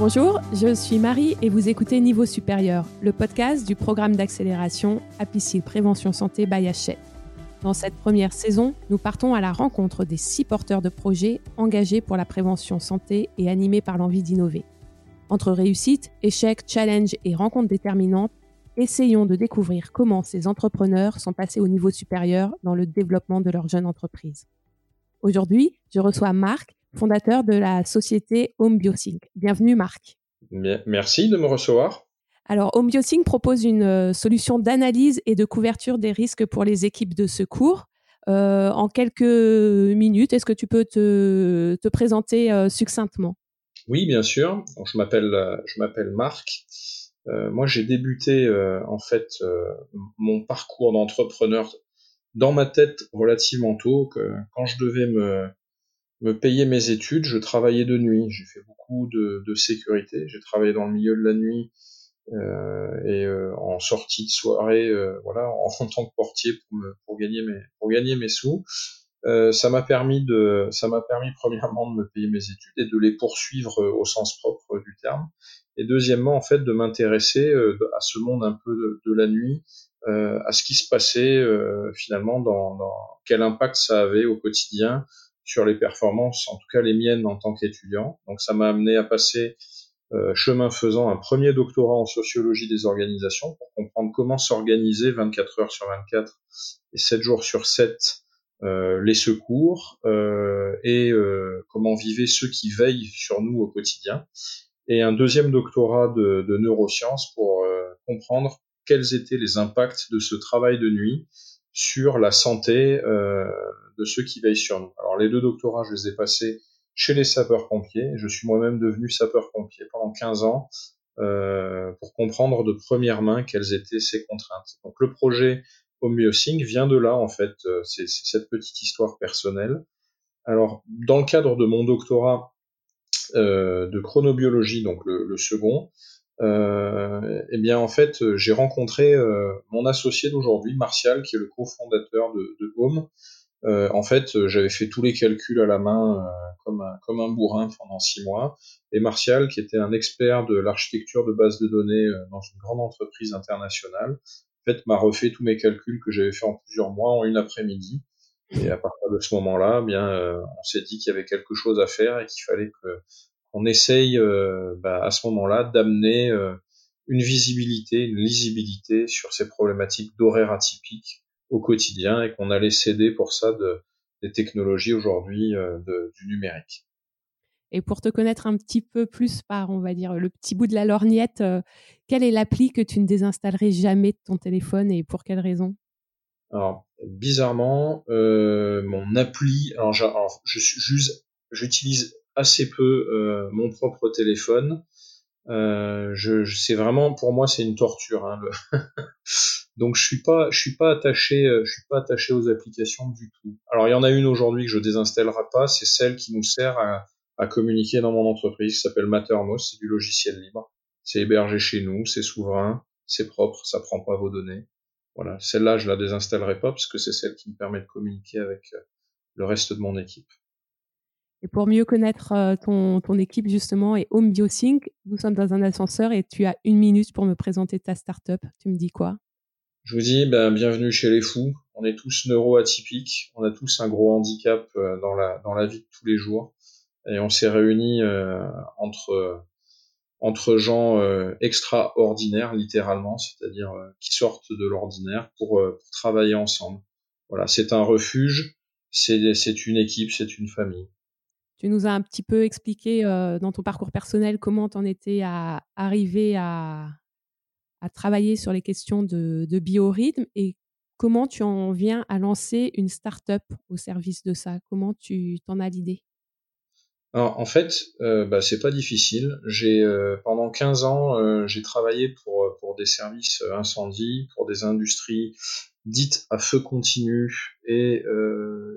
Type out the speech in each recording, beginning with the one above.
Bonjour, je suis Marie et vous écoutez Niveau Supérieur, le podcast du programme d'accélération Apicil Prévention Santé by. Dans cette première saison, nous partons à la rencontre des six porteurs de projets engagés pour la prévention santé et animés par l'envie d'innover. Entre réussite, échecs, challenges et rencontres déterminantes, essayons de découvrir comment ces entrepreneurs sont passés au niveau supérieur dans le développement de leur jeune entreprise. Aujourd'hui, je reçois Marc, fondateur de la société Home Biosync. Bienvenue Marc. Merci de me recevoir. Alors, Home Biosync propose une euh, solution d'analyse et de couverture des risques pour les équipes de secours. Euh, en quelques minutes, est-ce que tu peux te, présenter euh, succinctement? Oui, bien sûr. je m'appelle je m'appelle Marc. moi, j'ai débuté en fait mon parcours d'entrepreneur dans ma tête relativement tôt. Que, quand je devais me me payer mes études, je travaillais de nuit. J'ai fait beaucoup de, de sécurité. J'ai travaillé dans le milieu de la nuit euh, et euh, en sortie de soirée, euh, voilà, en, tant que portier pour, me, pour gagner mes pour gagner mes sous. Euh, ça m'a permis de ça m'a permis premièrement de me payer mes études et de les poursuivre au sens propre du terme. Et deuxièmement, en fait, de m'intéresser à ce monde un peu de, de la nuit, à ce qui se passait finalement dans, dans quel impact ça avait au quotidien sur les performances, en tout cas les miennes en tant qu'étudiant. Donc ça m'a amené à passer euh, chemin faisant un premier doctorat en sociologie des organisations pour comprendre comment s'organiser 24 heures sur 24 et 7 jours sur 7 euh, les secours euh, et comment vivaient ceux qui veillent sur nous au quotidien. Et un deuxième doctorat de, de neurosciences pour comprendre quels étaient les impacts de ce travail de nuit sur la santé euh, de ceux qui veillent sur nous. Alors les deux doctorats, je les ai passés chez les sapeurs-pompiers. Je suis moi-même devenu sapeur-pompier pendant 15 ans euh, pour comprendre de première main quelles étaient ces contraintes. Donc le projet Homeosync vient de là en fait, euh, c'est cette petite histoire personnelle. Alors dans le cadre de mon doctorat de chronobiologie, donc le second, euh, eh bien en fait j'ai rencontré euh, mon associé d'aujourd'hui, Martial, qui est le cofondateur de, de Home. Euh, en fait, j'avais fait tous les calculs à la main euh, comme, un, comme un bourrin pendant six mois. Et Martial, qui était un expert de l'architecture de base de données euh, dans une grande entreprise internationale, en fait, m'a refait tous mes calculs que j'avais fait en plusieurs mois en une après-midi. Et à partir de ce moment-là, eh bien, on s'est dit qu'il y avait quelque chose à faire et qu'il fallait que on essaye euh, bah, à ce moment-là d'amener euh, une visibilité, une lisibilité sur ces problématiques d'horaire atypique au quotidien et qu'on allait céder pour ça de, des technologies aujourd'hui euh, du numérique. Et pour te connaître un petit peu plus par, on va dire, le petit bout de la lorgnette, quelle est l'appli que tu ne désinstallerais jamais de ton téléphone et pour quelle raison? Alors, bizarrement, euh, mon appli, alors j'utilise assez peu euh, mon propre téléphone. Euh, je, c'est vraiment pour moi c'est une torture. Hein, Donc je suis pas, je suis pas attaché, euh, suis pas attaché aux applications du tout. Alors il y en a une aujourd'hui que je désinstallerai pas, c'est celle qui nous sert à, communiquer dans mon entreprise, s'appelle Mattermost, c'est du logiciel libre. C'est hébergé chez nous, c'est souverain, c'est propre, ça prend pas vos données. Voilà, celle-là je la désinstallerai pas parce que c'est celle qui me permet de communiquer avec le reste de mon équipe. Et pour mieux connaître euh, ton, ton équipe justement et Home Biosync, nous sommes dans un ascenseur et tu as une minute pour me présenter ta startup. Tu me dis quoi? Je vous dis ben, bienvenue chez les fous. On est tous neuroatypiques, on a tous un gros handicap euh, dans la, dans la vie de tous les jours. Et on s'est réunis euh, entre, entre gens extraordinaires, littéralement, c'est-à-dire qui sortent de l'ordinaire pour, pour travailler ensemble. Voilà, c'est un refuge, c'est une équipe, c'est une famille. Tu nous as un petit peu expliqué euh, dans ton parcours personnel comment tu en étais à arriver à, travailler sur les questions de, biorhythme et comment tu en viens à lancer une start-up au service de ça? Comment tu t'en as l'idée? En fait, euh, bah, c'est pas difficile. J'ai euh, pendant 15 ans, euh, j'ai travaillé pour pour des services incendie, pour des industries dites à feu continu, et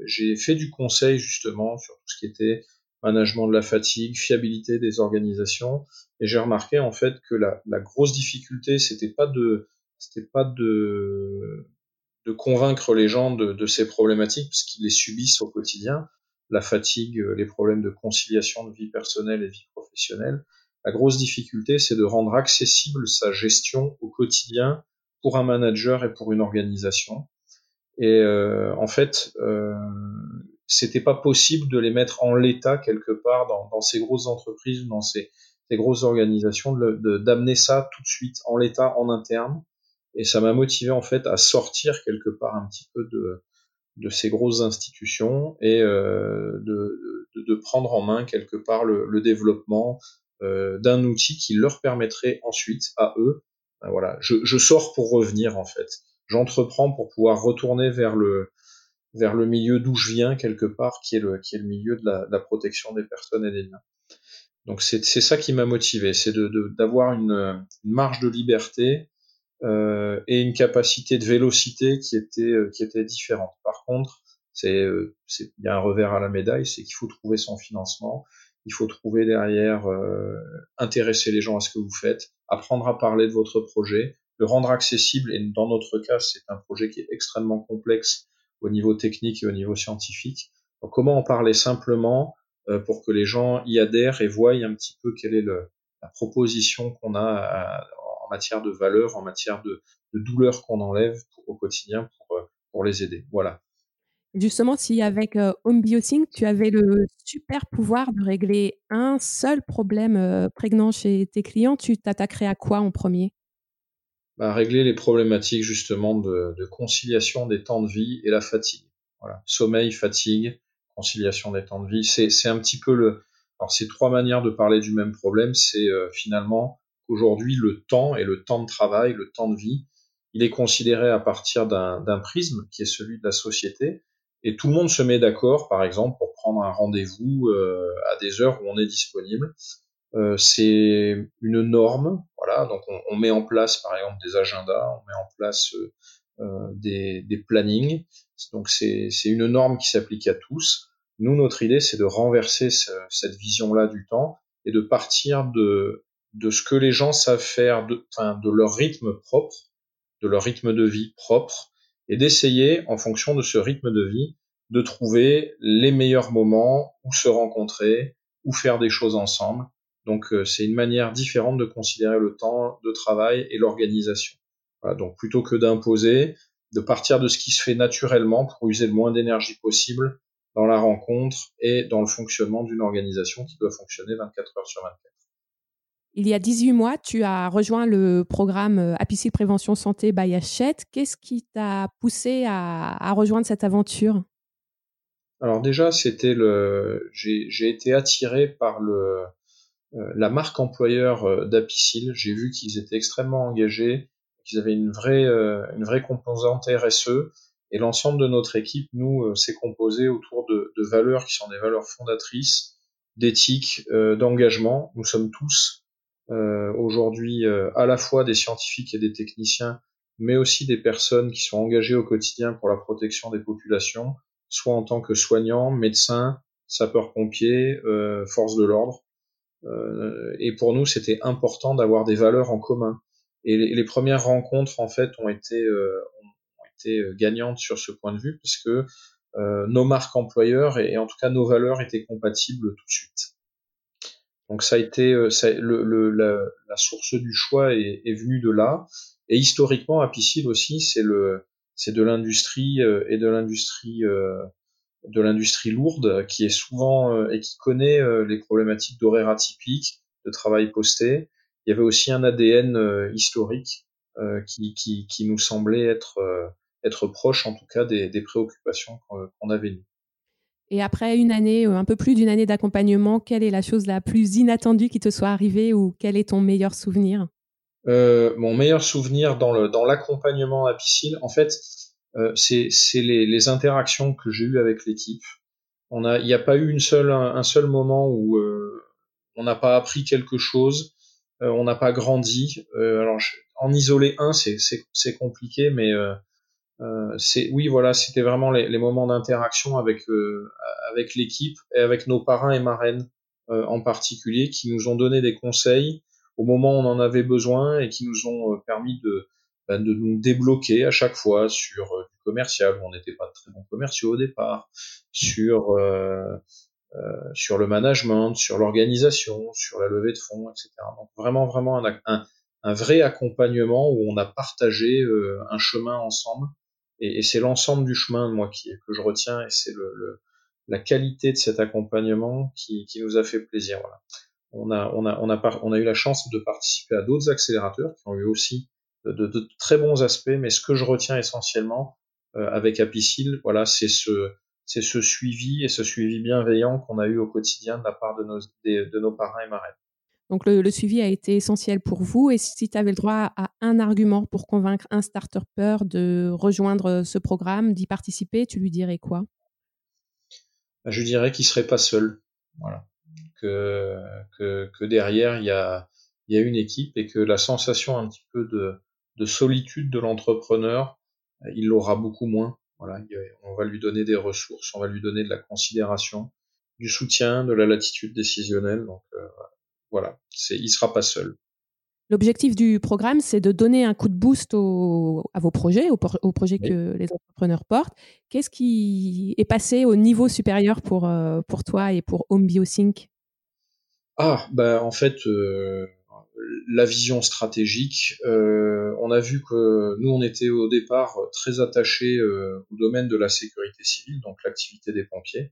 j'ai fait du conseil justement sur tout ce qui était management de la fatigue, fiabilité des organisations. Et j'ai remarqué en fait que la, la grosse difficulté, c'était pas de, c'était pas de, de convaincre les gens de, de ces problématiques, parce qu'ils les subissent au quotidien, la fatigue, les problèmes de conciliation de vie personnelle et vie professionnelle. La grosse difficulté, c'est de rendre accessible sa gestion au quotidien pour un manager et pour une organisation. Et euh, en fait, euh, c'était pas possible de les mettre en l'état quelque part dans, ces grosses entreprises, dans ces, grosses organisations, d'amener ça tout de suite en l'état, en interne. Et ça m'a motivé en fait à sortir quelque part un petit peu de, ces grosses institutions et euh, de, prendre en main quelque part le, développement euh, d'un outil qui leur permettrait ensuite à eux, voilà, je, je sors pour revenir en fait. J'entreprends pour pouvoir retourner vers le vers le milieu d'où je viens quelque part, qui est le qui est le milieu de la, de la protection des personnes et des biens. Donc c'est ça qui m'a motivé, c'est de d'avoir une, une, marge de liberté euh, et une capacité de vélocité qui était euh, qui était différente. Par contre, c'est euh, c'est il y a un revers à la médaille, c'est qu'il faut trouver son financement, il faut trouver derrière euh, intéresser les gens à ce que vous faites, apprendre à parler de votre projet, le rendre accessible. Et dans notre cas, c'est un projet qui est extrêmement complexe au niveau technique et au niveau scientifique. Comment en parler simplement euh, pour que les gens y adhèrent et voient un petit peu quelle est la proposition qu'on a en matière de valeur, en matière de, douleur qu'on enlève au quotidien euh, pour les aider. Voilà. Justement, si avec euh, Home Biosync, tu avais le super pouvoir de régler un seul problème euh, prégnant chez tes clients, tu t'attaquerais à quoi en premier? Bah, régler les problématiques justement de, conciliation des temps de vie et la fatigue. Sommeil, fatigue, conciliation des temps de vie. C'est, un petit peu le. Alors, c'est trois manières de parler du même problème. C'est euh, finalement qu'aujourd'hui, le temps et le temps de travail, le temps de vie, il est considéré à partir d'un prisme qui est celui de la société. Et tout le monde se met d'accord, par exemple, pour prendre un rendez-vous euh, à des heures où on est disponible. Euh, c'est une norme, voilà. Donc on, on, met en place par exemple des agendas, on met en place euh, euh des, des, plannings. Donc c'est une norme qui s'applique à tous. Nous, notre idée, c'est de renverser ce, cette vision-là du temps et de partir de de ce que les gens savent faire, de, enfin, de leur rythme propre, de leur rythme de vie propre, et d'essayer, en fonction de ce rythme de vie, de trouver les meilleurs moments où se rencontrer, où faire des choses ensemble, donc euh, c'est une manière différente de considérer le temps de travail et l'organisation. Voilà, donc plutôt que d'imposer, de partir de ce qui se fait naturellement pour user le moins d'énergie possible dans la rencontre et dans le fonctionnement d'une organisation qui doit fonctionner 24 heures sur 24. Il y a 18 mois, tu as rejoint le programme euh, Apicil Prévention Santé by Hachette. Qu'est-ce qui t'a poussé à, rejoindre cette aventure? Alors déjà, c'était le, j'ai été attiré par le, euh, la marque employeur euh, d'Apicil, j'ai vu qu'ils étaient extrêmement engagés, qu'ils avaient une vraie, une vraie composante RSE, et l'ensemble de notre équipe, nous, s'est composé autour de, valeurs qui sont des valeurs fondatrices, d'éthique, d'engagement. Nous sommes tous aujourd'hui à la fois des scientifiques et des techniciens, mais aussi des personnes qui sont engagées au quotidien pour la protection des populations, soit en tant que soignants, médecins, sapeurs-pompiers, euh, forces de l'ordre. Euh, et pour nous, c'était important d'avoir des valeurs en commun. Et les, premières rencontres, en fait, ont été, euh, ont été gagnantes sur ce point de vue, puisque euh, nos marques employeurs et, en tout cas nos valeurs étaient compatibles tout de suite. Donc ça a été ça, le, le, la, la, source du choix est, est, venue de là. Et historiquement, Apicil aussi, c'est le c'est de l'industrie et de l'industrie de l'industrie lourde qui est souvent euh, et qui connaît euh, les problématiques d'horaires atypiques, de travail posté. Il y avait aussi un ADN euh, historique qui, qui, qui, nous semblait être, être proche en tout cas des, des préoccupations qu'on avait. Et après une année, un peu plus d'une année d'accompagnement, quelle est la chose la plus inattendue qui te soit arrivée ou quel est ton meilleur souvenir? Euh, Mon meilleur souvenir dans l'accompagnement à piscine, en fait, euh, c'est les, interactions que j'ai eues avec l'équipe. Il n'y a pas eu une seule, un, seul moment où euh, on n'a pas appris quelque chose, euh, on n'a pas grandi. alors, en isoler un, c'est compliqué, mais c'est oui, voilà, c'était vraiment les, les moments d'interaction avec avec l'équipe et avec nos parrains et marraines en particulier, qui nous ont donné des conseils au moment où on en avait besoin et qui nous ont permis de ben, de nous débloquer à chaque fois sur euh, du commercial où on n'était pas très bons commerciaux au départ, sur euh, sur le management, sur l'organisation, sur la levée de fonds, etc. Donc vraiment, vraiment un, un, un vrai accompagnement où on a partagé un chemin ensemble. Et, c'est l'ensemble du chemin, moi, qui, que je retiens, et c'est le, la qualité de cet accompagnement qui, qui nous a fait plaisir. On a, on a, on a, eu la chance de participer à d'autres accélérateurs qui ont eu aussi de, très bons aspects, mais ce que je retiens essentiellement euh, avec Apicil, voilà, c'est ce, c'est ce suivi et ce suivi bienveillant qu'on a eu au quotidien de la part de nos, de, de nos parrains et marraines. Donc le, suivi a été essentiel pour vous. Et si tu avais le droit à un argument pour convaincre un starter de rejoindre ce programme, d'y participer, tu lui dirais quoi? Je dirais qu'il serait pas seul. Voilà. Que, que, derrière, il y a, y a une équipe et que la sensation un petit peu de, de solitude de l'entrepreneur, il l'aura beaucoup moins. Voilà, on va lui donner des ressources, on va lui donner de la considération, du soutien, de la latitude décisionnelle. Donc euh, voilà, c'est, il sera pas seul. L'objectif du programme, c'est de donner un coup de boost au, à vos projets, aux, au projets oui. que les entrepreneurs portent. Qu'est-ce qui est passé au niveau supérieur pour, euh, pour toi et pour Home BioSync Ah, bah en fait, euh, la vision stratégique. Euh, on a vu que nous, on était au départ très attachés euh, au domaine de la sécurité civile, donc l'activité des pompiers.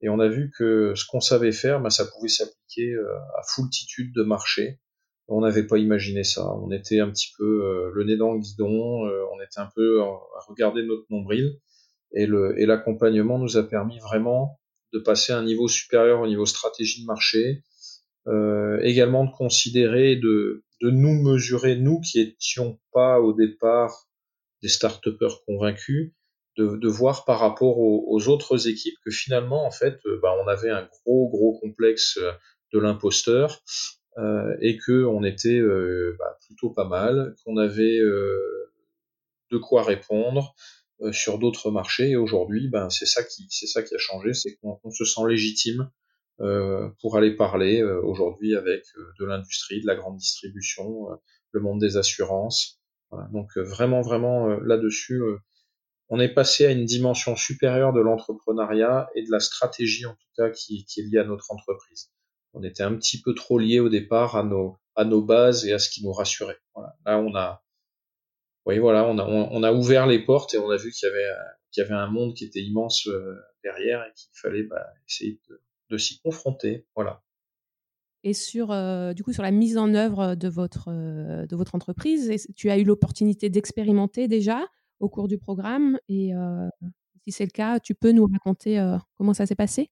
Et on a vu que ce qu'on savait faire, ben, ça pouvait s'appliquer euh, à foultitude de marchés. On n'avait pas imaginé ça. On était un petit peu euh, le nez dans le guidon, euh, on était un peu à regarder notre nombril. Et, le, et l'accompagnement nous a permis vraiment de passer à un niveau supérieur au niveau stratégie de marché, euh, également de considérer, de, de nous mesurer, nous qui étions pas au départ des start convaincus, de, de, voir par rapport aux, autres équipes que finalement, en fait, euh, bah, on avait un gros, gros complexe de l'imposteur euh, et que on était euh, bah, plutôt pas mal, qu'on avait euh, de quoi répondre euh, sur d'autres marchés. Et aujourd'hui, ben, c'est ça qui, c'est ça qui a changé, c'est qu'on se sent légitime euh, pour aller parler euh, aujourd'hui avec euh, de l'industrie, de la grande distribution, le monde des assurances. Donc vraiment, vraiment là-dessus, on est passé à une dimension supérieure de l'entrepreneuriat et de la stratégie en tout cas qui, est liée à notre entreprise. On était un petit peu trop lié au départ à nos, à nos bases et à ce qui nous rassurait. Là, on a, oui, voilà, on a, on, a ouvert les portes et on a vu qu'il y avait, qu'il y avait un monde qui était immense derrière et qu'il fallait bah, essayer de, de s'y confronter. Voilà. Et sur, euh, du coup, sur la mise en œuvre de votre, euh, de votre entreprise, tu as eu l'opportunité d'expérimenter déjà? Au cours du programme. Et si c'est le cas, tu peux nous raconter comment ça s'est passé?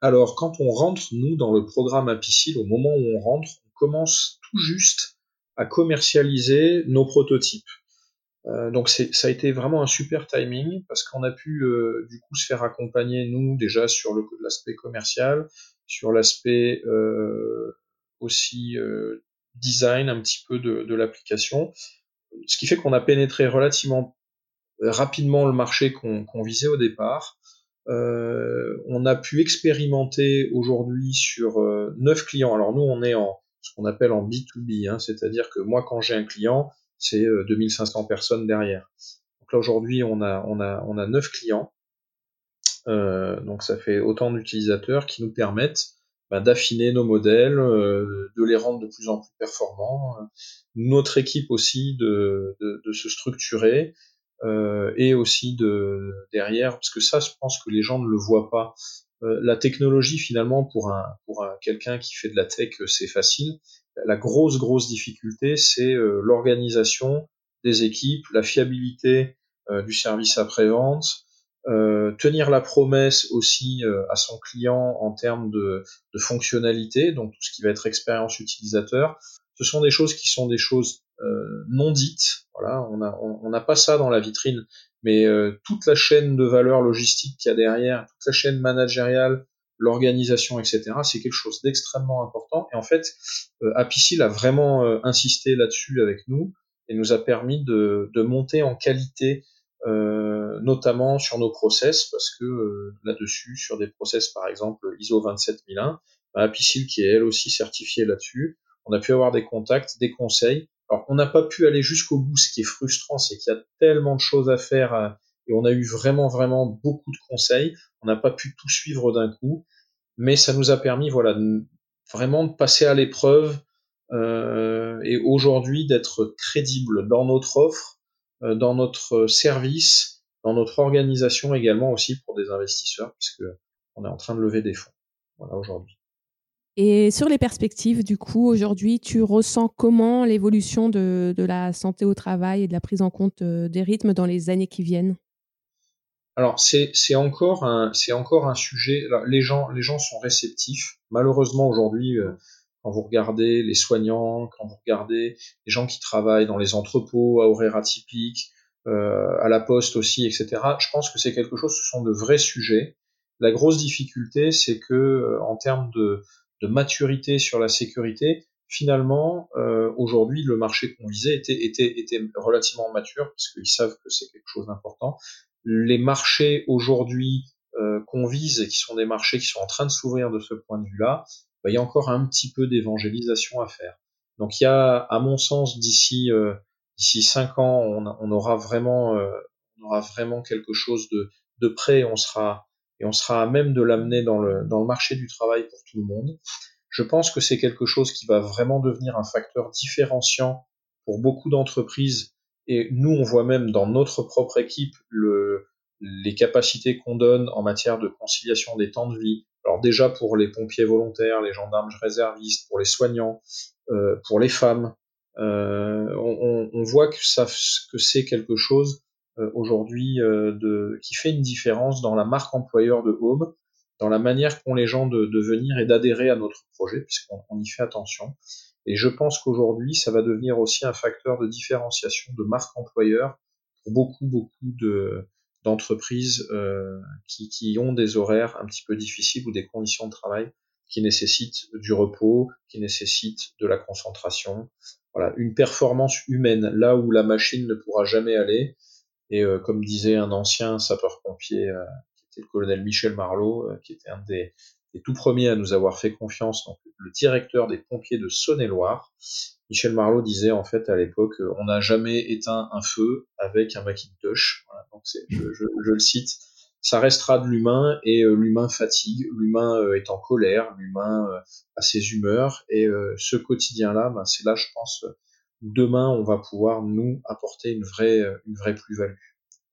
Alors, quand on rentre, nous, dans le programme Apicil, au moment où on rentre, on commence tout juste à commercialiser nos prototypes. Donc ça a été vraiment un super timing parce qu'on a pu du coup se faire accompagner nous déjà sur l'aspect commercial, sur l'aspect aussi design un petit peu de l'application, ce qui fait qu'on a pénétré relativement rapidement le marché qu'on qu visait au départ. on a pu expérimenter aujourd'hui sur neuf clients. Alors nous on est en ce qu'on appelle en B2B, hein, c'est-à-dire que moi quand j'ai un client, c'est 2500 personnes derrière. Donc là aujourd'hui, on a on a on a neuf clients. Euh, donc ça fait autant d'utilisateurs qui nous permettent bah, d'affiner nos modèles, euh, de les rendre de plus en plus performants. Notre équipe aussi de, de, de se structurer euh, et aussi de derrière, parce que ça, je pense que les gens ne le voient pas. Euh, la technologie finalement pour un pour un, quelqu'un qui fait de la tech, c'est facile la grosse, grosse difficulté, c'est euh, l'organisation des équipes, la fiabilité euh, du service après-vente, euh, tenir la promesse aussi euh, à son client en termes de, de, fonctionnalité, donc tout ce qui va être expérience utilisateur. Ce sont des choses qui sont des choses euh, non dites. Voilà, on n'a on, on pas ça dans la vitrine, mais euh, toute la chaîne de valeur logistique qu'il y a derrière, toute la chaîne managériale, l'organisation, etc. C'est quelque chose d'extrêmement important. Et en fait, euh, Apicil a vraiment euh, insisté là-dessus avec nous et nous a permis de, de monter en qualité, euh, notamment sur nos process, parce que euh, là-dessus, sur des process par exemple ISO 27001, bah, Apicil qui est elle aussi certifiée là-dessus, on a pu avoir des contacts, des conseils. Alors on n'a pas pu aller jusqu'au bout, ce qui est frustrant, c'est qu'il y a tellement de choses à faire et on a eu vraiment vraiment beaucoup de conseils. On n'a pas pu tout suivre d'un coup, mais ça nous a permis, voilà, vraiment de passer à l'épreuve euh, et aujourd'hui d'être crédible dans notre offre, euh, dans notre service, dans notre organisation également aussi pour des investisseurs, puisque on est en train de lever des fonds. Voilà aujourd'hui. Et sur les perspectives, du coup, aujourd'hui, tu ressens comment l'évolution de, de, la santé au travail et de la prise en compte euh, des rythmes dans les années qui viennent? Alors, c'est encore, un, encore un sujet. les, gens, les gens sont réceptifs. Malheureusement, aujourd'hui, euh, quand vous regardez les soignants, quand vous regardez les gens qui travaillent dans les entrepôts à horaires atypiques, euh, à la poste aussi, etc., je pense que c'est quelque chose, ce sont de vrais sujets. La grosse difficulté, c'est que en termes de de maturité sur la sécurité, finalement, euh, aujourd'hui, le marché qu'on visait était, était, était relativement mature, parce qu'ils savent que c'est quelque chose d'important. Les marchés aujourd'hui euh, qu'on vise, et qui sont des marchés qui sont en train de s'ouvrir de ce point de vue-là, bah, il y a encore un petit peu d'évangélisation à faire. Donc il y a, à mon sens, d'ici euh, d'ici cinq ans, on, on aura vraiment euh, on aura vraiment quelque chose de, de près, on sera et on sera à même de l'amener dans le, dans le marché du travail pour tout le monde. Je pense que c'est quelque chose qui va vraiment devenir un facteur différenciant pour beaucoup d'entreprises et nous, on voit même dans notre propre équipe le, les capacités qu'on donne en matière de conciliation des temps de vie. Alors déjà pour les pompiers volontaires, les gendarmes réservistes, pour les soignants, euh, pour les femmes, euh, on, on, voit que ça que c'est quelque chose aujourd'hui euh, de, qui fait une différence dans la marque employeur de Home, dans la manière qu'ont les gens de, de venir et d'adhérer à notre projet, puisqu'on y fait attention. Et je pense qu'aujourd'hui, ça va devenir aussi un facteur de différenciation de marque employeur pour beaucoup, beaucoup de, d'entreprises euh, qui, qui, ont des horaires un petit peu difficiles ou des conditions de travail qui nécessitent du repos, qui nécessitent de la concentration. Voilà, une performance humaine là où la machine ne pourra jamais aller. Et euh, comme disait un ancien sapeur-pompier, euh, qui était le colonel Michel Marlot, euh, qui était un des, tout premiers à nous avoir fait confiance, donc le directeur des pompiers de Saône-et-Loire, Michel Marlot disait en fait à l'époque, on n'a jamais éteint un feu avec un Macintosh. Voilà, donc je, le cite. Ça restera de l'humain et l'humain fatigue, l'humain est en colère, l'humain a ses humeurs et ce quotidien-là, ben, c'est là, je pense, demain on va pouvoir nous apporter une vraie, une vraie plus-value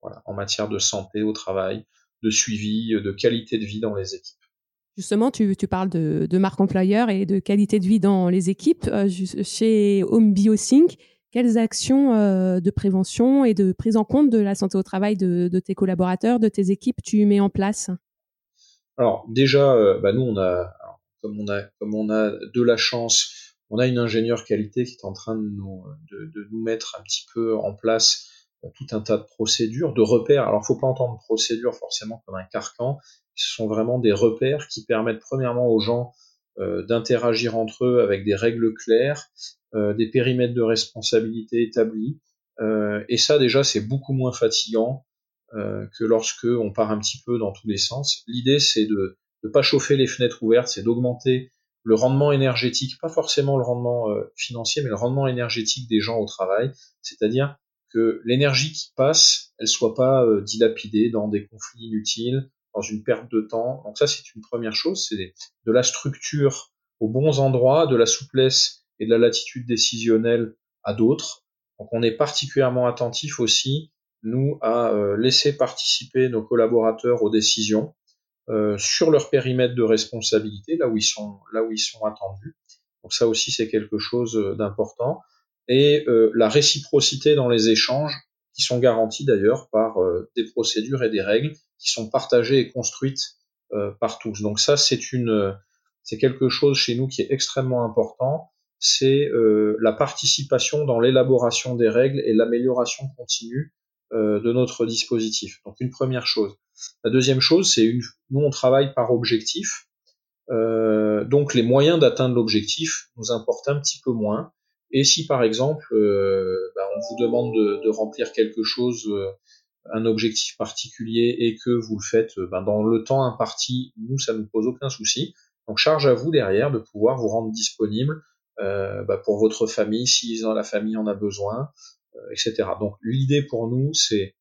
voilà, en matière de santé au travail, de suivi, de qualité de vie dans les équipes. Justement, tu, tu parles de, de, marque employeur et de qualité de vie dans les équipes. Euh, chez Home BioSync, quelles actions euh, de prévention et de prise en compte de la santé au travail de, de tes collaborateurs, de tes équipes, tu mets en place? Alors déjà, euh, bah nous on a, comme on a, comme on a de la chance on a une ingénieure qualité qui est en train de nous, de, nous mettre un petit peu en place euh, tout un tas de procédures, de repères. Alors, faut pas entendre procédures forcément comme un carcan. Ce sont vraiment des repères qui permettent premièrement aux gens euh, d'interagir entre eux avec des règles claires, euh, des périmètres de responsabilité établis. et ça, déjà, c'est beaucoup moins fatigant que lorsque on part un petit peu dans tous les sens. L'idée, c'est de ne pas chauffer les fenêtres ouvertes, c'est d'augmenter le rendement énergétique, pas forcément le rendement euh, financier, mais le rendement énergétique des gens au travail, c'est-à-dire que l'énergie qui passe, elle soit pas euh, dilapidée dans des conflits inutiles, dans une perte de temps. Donc ça, c'est une première chose, c'est de la structure aux bons endroits, de la souplesse et de la latitude décisionnelle à d'autres. Donc on est particulièrement attentif aussi, nous, à euh, laisser participer nos collaborateurs aux décisions, euh, sur leur périmètre de responsabilité, là où ils sont, là où ils sont attendus. Donc ça aussi c'est quelque chose euh, d'important. Et euh, la réciprocité dans les échanges, qui sont garantis d'ailleurs par des procédures et des règles qui sont partagées et construites par tous. Donc ça c'est une, c'est quelque chose chez nous qui est extrêmement important. C'est la participation dans l'élaboration des règles et l'amélioration continue de notre dispositif. Donc une première chose. La deuxième chose, c'est une, nous on travaille par objectif, euh, donc les moyens d'atteindre l'objectif nous importent un petit peu moins. Et si par exemple euh, bah, on vous demande de, remplir quelque chose, euh, un objectif particulier, et que vous le faites bah, dans le temps imparti, nous ça ne pose aucun souci. Donc charge à vous derrière de pouvoir vous rendre disponible bah, pour votre famille si la famille en a besoin, etc. Donc l'idée pour nous c'est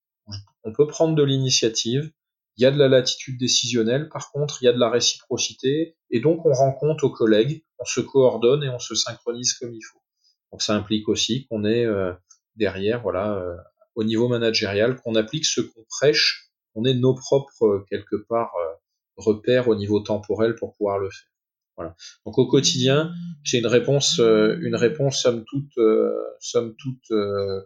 on peut prendre de l'initiative, il y a de la latitude décisionnelle, par contre, il y a de la réciprocité, et donc on rend compte aux collègues, on se coordonne et on se synchronise comme il faut. Donc ça implique aussi qu'on est euh, derrière, voilà, euh, au niveau managérial, qu'on applique ce qu'on prêche, qu'on ait nos propres, euh, quelque part, repères au niveau temporel pour pouvoir le faire. Voilà. Donc au quotidien, j'ai une réponse, une réponse somme toute, somme toute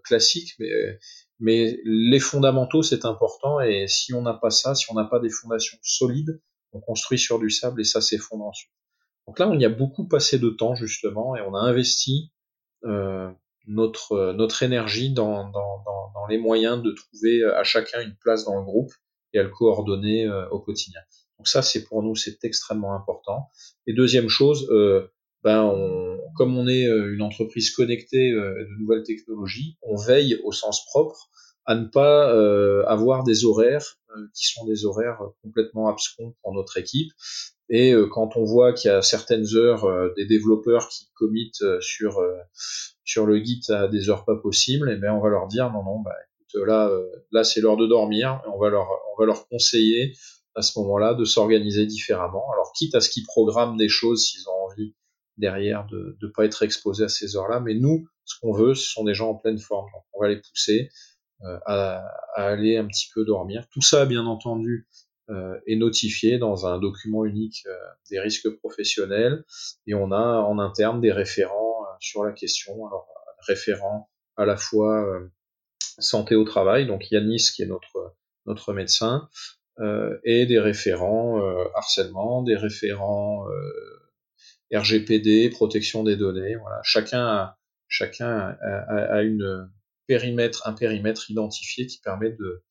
classique, mais mais les fondamentaux, c'est important. Et si on n'a pas ça, si on n'a pas des fondations solides, on construit sur du sable et ça s'effondre ensuite. Donc là, on y a beaucoup passé de temps justement et on a investi euh, notre notre énergie dans, dans, dans, les moyens de trouver à chacun une place dans le groupe et à le coordonner euh, au quotidien. Donc ça, c'est pour nous, c'est extrêmement important. Et deuxième chose, euh, ben on, comme on est une entreprise connectée de nouvelles technologies, on veille au sens propre à ne pas euh, avoir des horaires euh, qui sont des horaires complètement abscons pour notre équipe. Et euh, quand on voit qu'il y a certaines heures des développeurs qui committent sur sur le Git à des heures pas possibles, et eh bien on va leur dire non non bah écoute là là c'est l'heure de dormir, on va leur on va leur conseiller à ce moment-là de s'organiser différemment. Alors quitte à ce qu'ils programment des choses s'ils ont envie derrière de ne pas être exposés à ces heures-là, mais nous ce qu'on veut ce sont des gens en pleine forme, donc on va les pousser euh, à, aller un petit peu dormir. Tout ça, bien entendu, euh, est notifié dans un document unique euh, des risques professionnels et on a en interne des référents sur la question. Alors, référents à la fois santé au travail, donc Yanis qui est notre notre médecin, et des référents euh, harcèlement, des référents euh, RGPD, protection des données. Voilà, chacun a, chacun a, une périmètre, un périmètre identifié qui permet de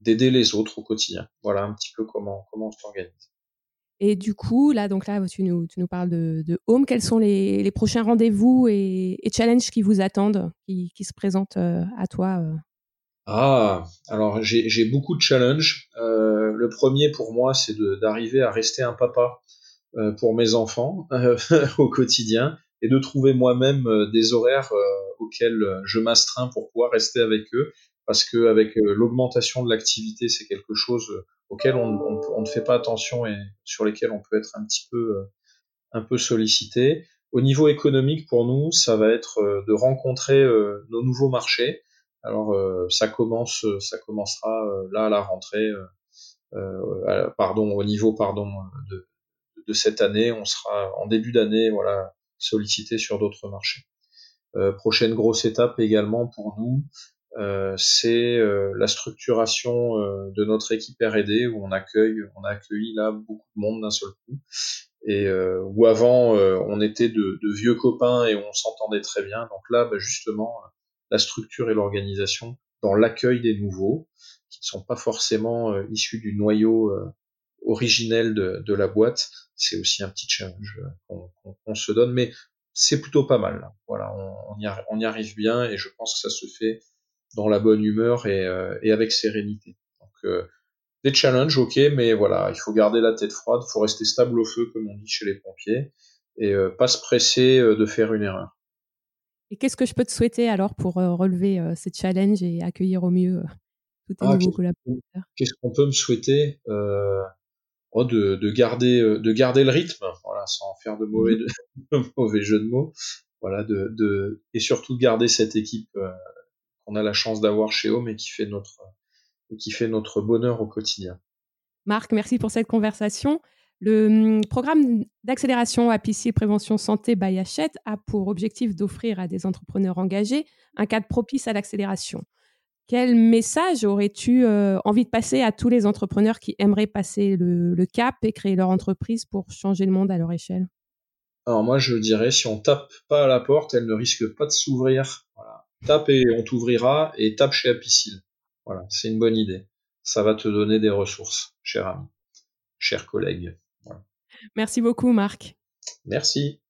d'aider les autres au quotidien. Voilà un petit peu comment comment on s'organise. Et du coup, là, donc là, tu nous, tu nous parles de, Home. Quels sont les, les prochains rendez-vous et, et, challenges qui vous attendent, qui, qui se présentent euh, à toi euh? Ah, alors j'ai beaucoup de challenges. Euh, le premier pour moi, c'est d'arriver à rester un papa euh, pour mes enfants au quotidien et de trouver moi-même des horaires auxquels euh, je m'astreins pour pouvoir rester avec eux, parce que avec euh, l'augmentation de l'activité, c'est quelque chose euh, auquel on, ne fait pas attention et sur lesquels on peut être un petit peu un peu sollicité. Au niveau économique, pour nous, ça va être de rencontrer nos nouveaux marchés. Alors, ça commence, ça commencera là à la rentrée, pardon, au niveau pardon de, cette année. On sera en début d'année, voilà, sollicité sur d'autres marchés. Euh, prochaine grosse étape également pour nous, euh, c'est euh, la structuration de notre équipe R&D où on accueille, on a accueilli là beaucoup de monde d'un seul coup et où avant on était de, de, vieux copains et on s'entendait très bien. Donc là, bah, justement, la structure et l'organisation dans l'accueil des nouveaux qui ne sont pas forcément issus du noyau originel de, de, la boîte, c'est aussi un petit challenge qu'on se donne. Mais c'est plutôt pas mal. Voilà, on, y arrive, bien et je pense que ça se fait dans la bonne humeur et, euh, avec sérénité. Donc euh, des challenges, ok, mais voilà, il faut garder la tête froide, il faut rester stable au feu comme on dit chez les pompiers et euh, pas se presser de faire une erreur. Et qu'est-ce que je peux te souhaiter alors pour relever ces challenges et accueillir au mieux tous tes ah, nouveaux collaborateurs? Qu'est-ce qu'on peut me souhaiter Oh, de, de, garder euh, de garder le rythme voilà sans faire de mauvais de, mauvais jeux de mots. Voilà de, de et surtout de garder cette équipe euh, qu'on a la chance d'avoir chez Home et qui fait notre et qui fait notre bonheur au quotidien. Marc merci pour cette conversation le hum, programme d'accélération APC Prévention Santé by Hachette a pour objectif d'offrir à des entrepreneurs engagés un cadre propice à l'accélération. Quel message aurais-tu euh, envie de passer à tous les entrepreneurs qui aimeraient passer le, cap et créer leur entreprise pour changer le monde à leur échelle? Alors moi, je dirais, si on tape pas à la porte, elle ne risque pas de s'ouvrir. Voilà. Tape et on t'ouvrira et tape chez Apicil. Voilà, c'est une bonne idée. Ça va te donner des ressources, cher ami, cher collègue. Merci beaucoup, Marc. Merci.